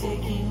taking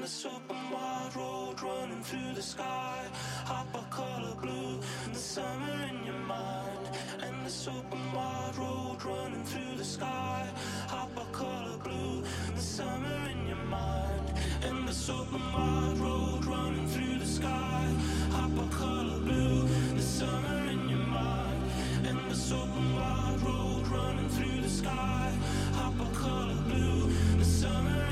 And the open wide road running through the sky. Hopper color blue, and the summer in your mind. And the open wide road running through the sky. Hopper color blue, and the summer in your mind. And the open wide road running through the sky. Hopper color blue, the summer in your mind. And the open wide road running through the sky. Hopper color blue, the summer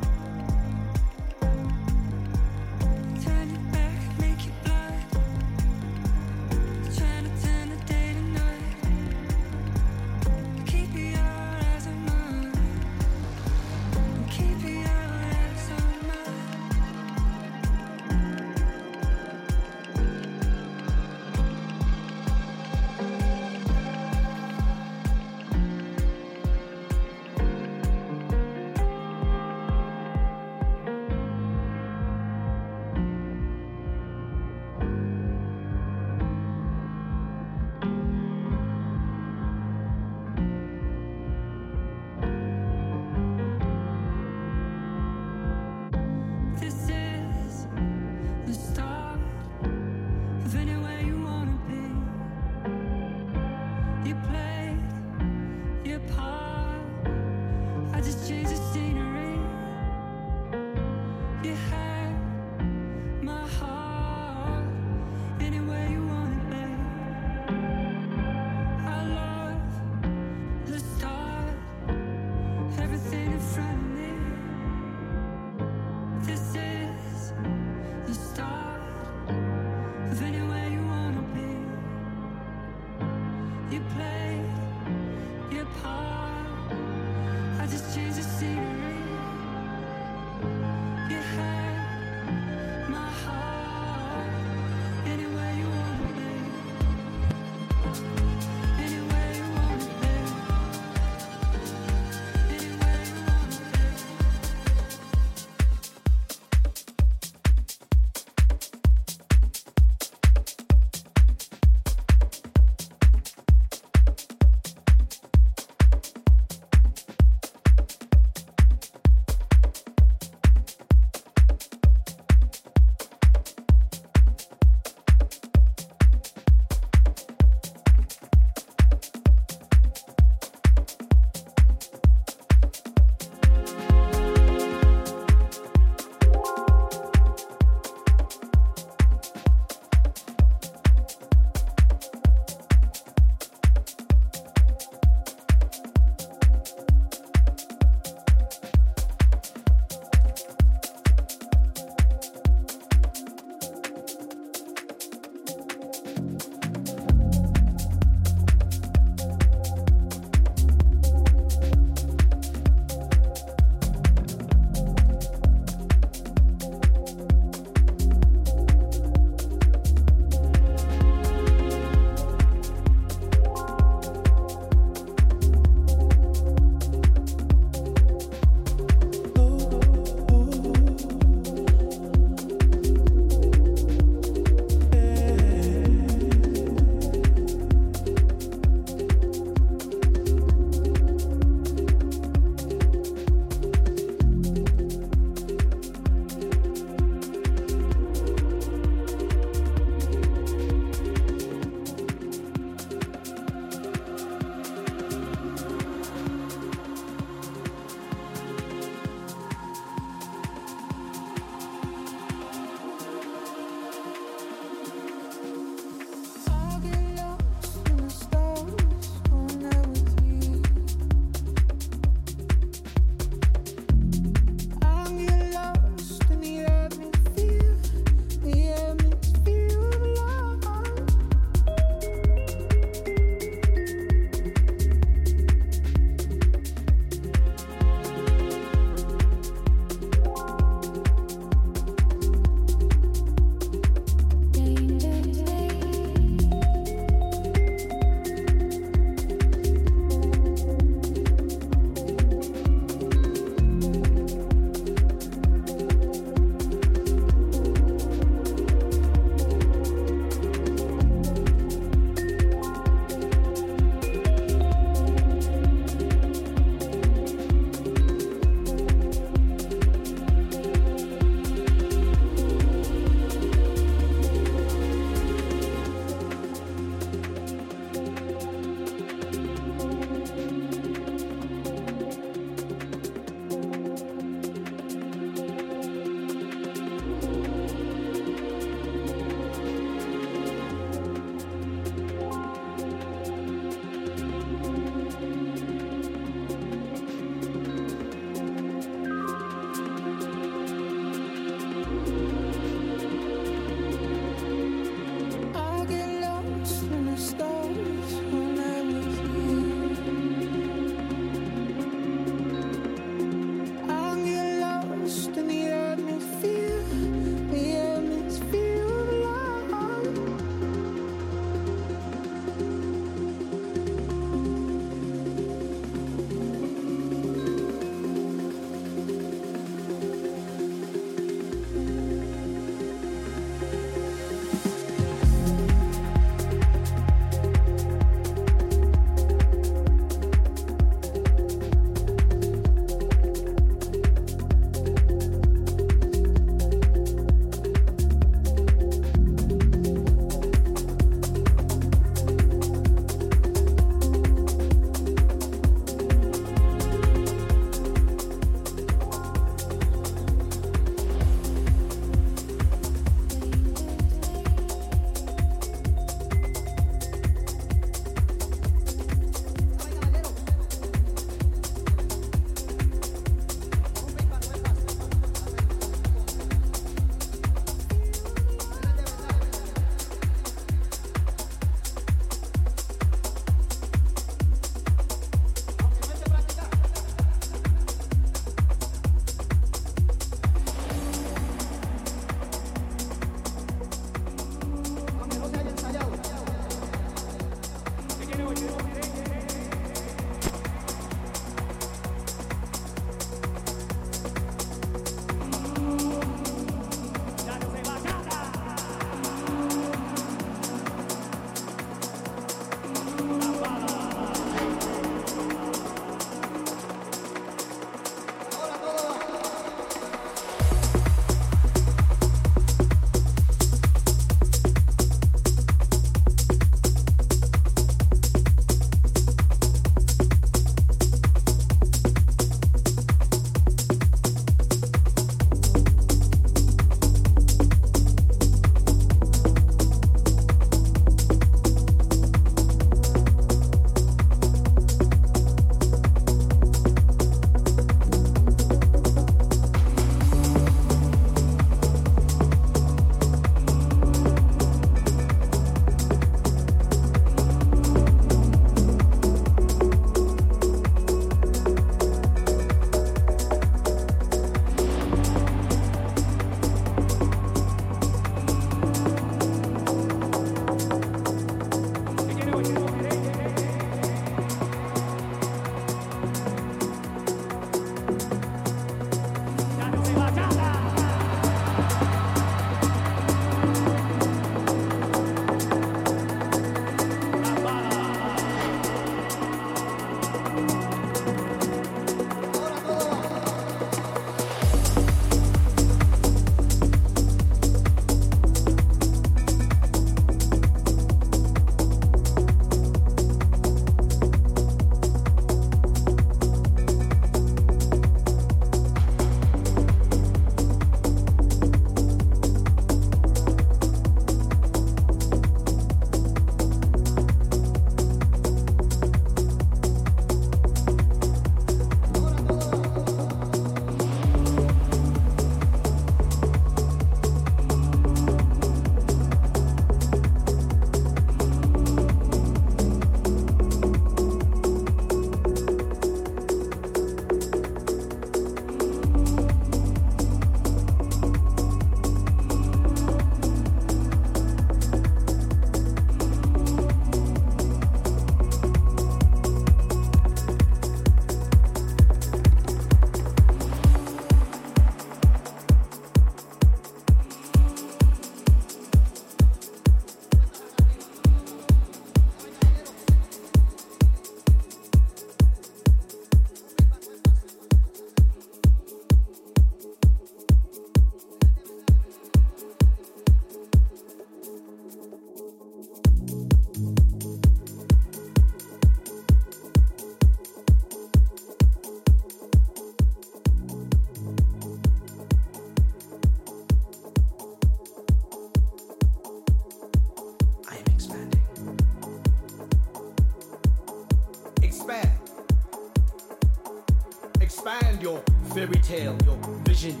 fairy tale, your vision.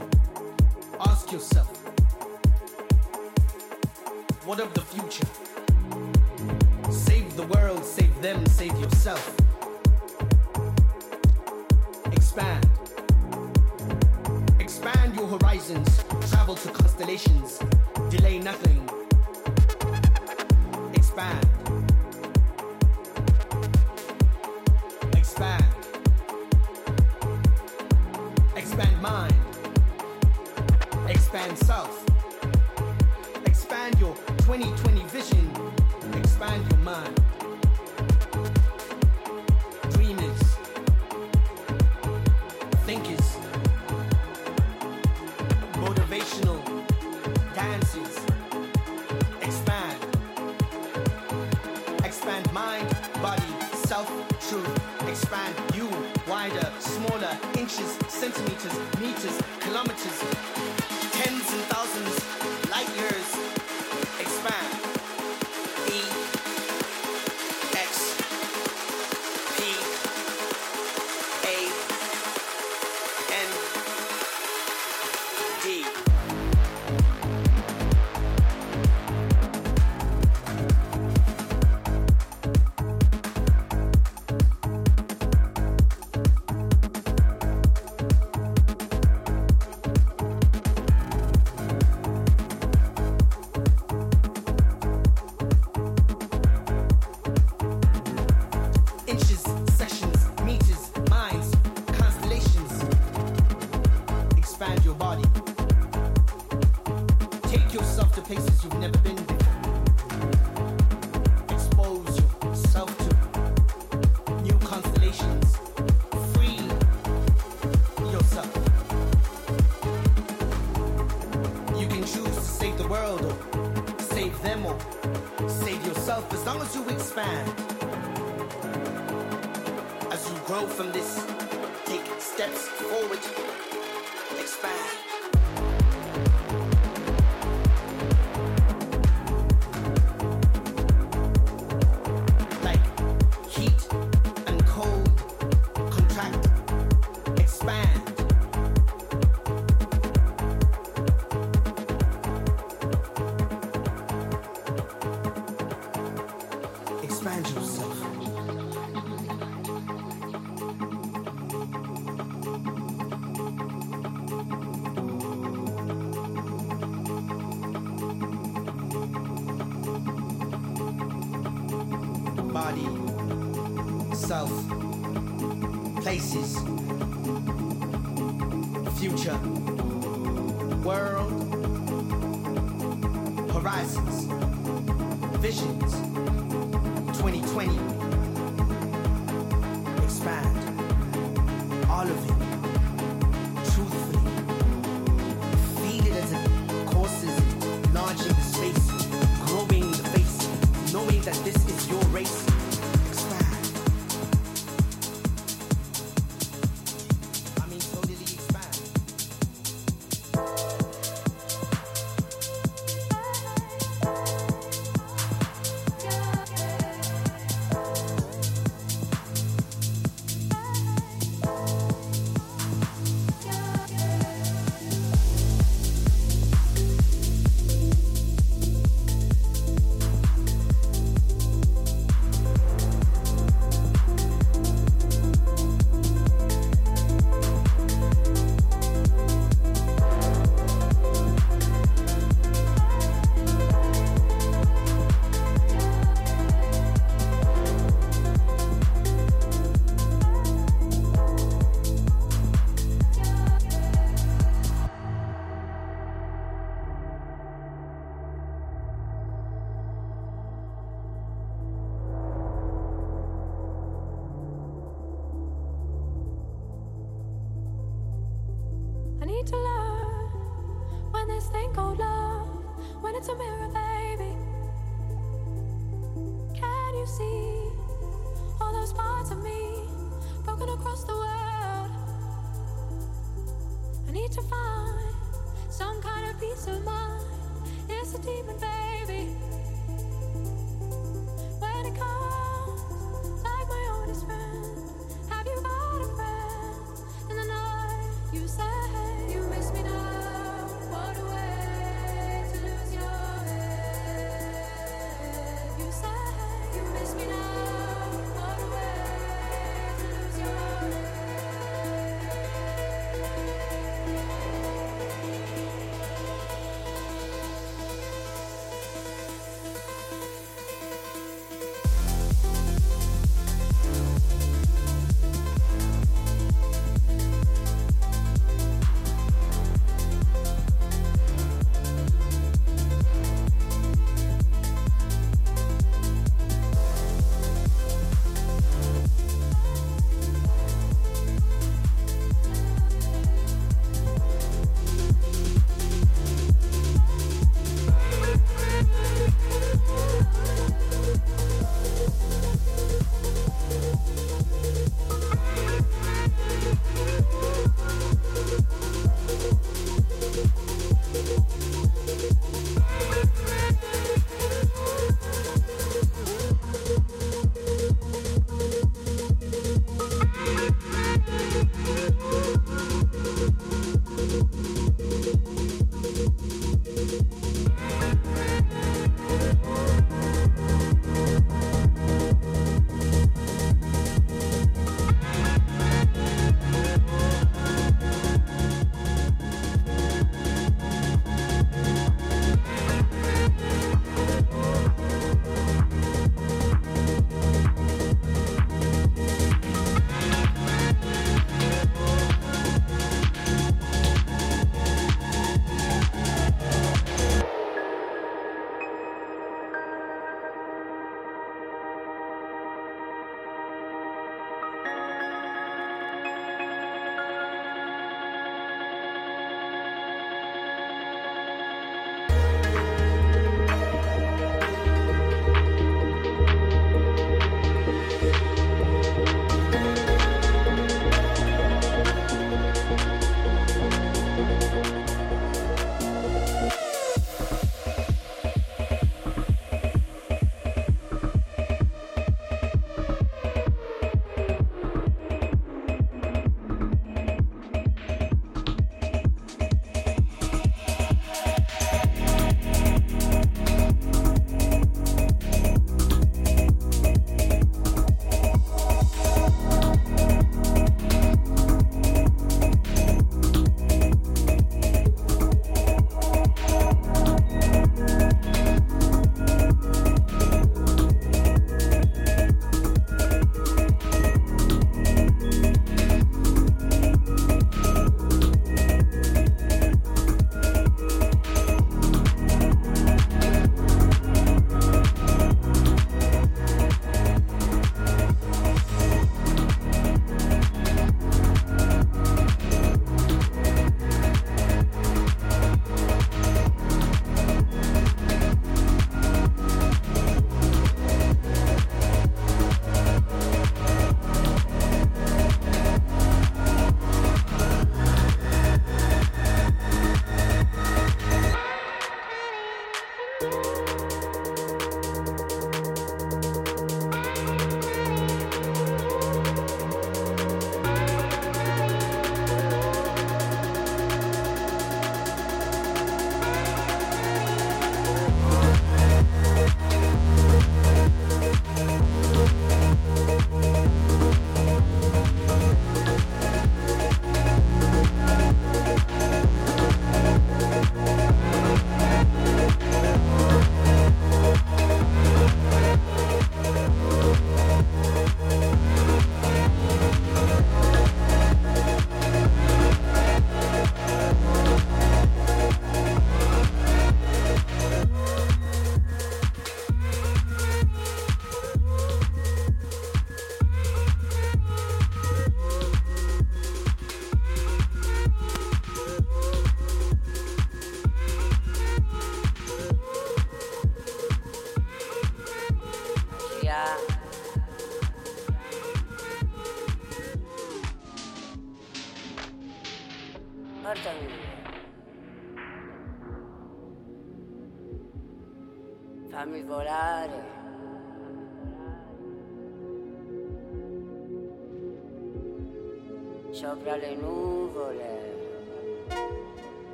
Ask yourself, what of the future? Save the world, save them, save yourself. Expand. Expand your horizons, travel to constellations, delay nothing.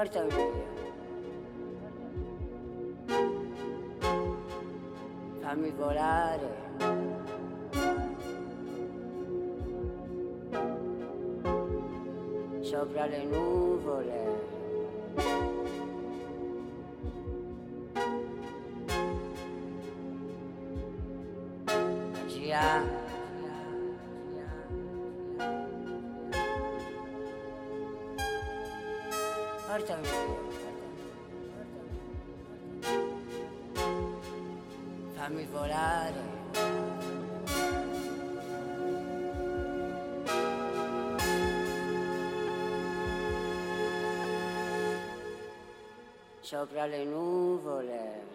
Marta Eugenia. Fammi volare. Sopra le nuvole. Yeah. portami, fammi volare. Sopra le nuvole.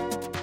you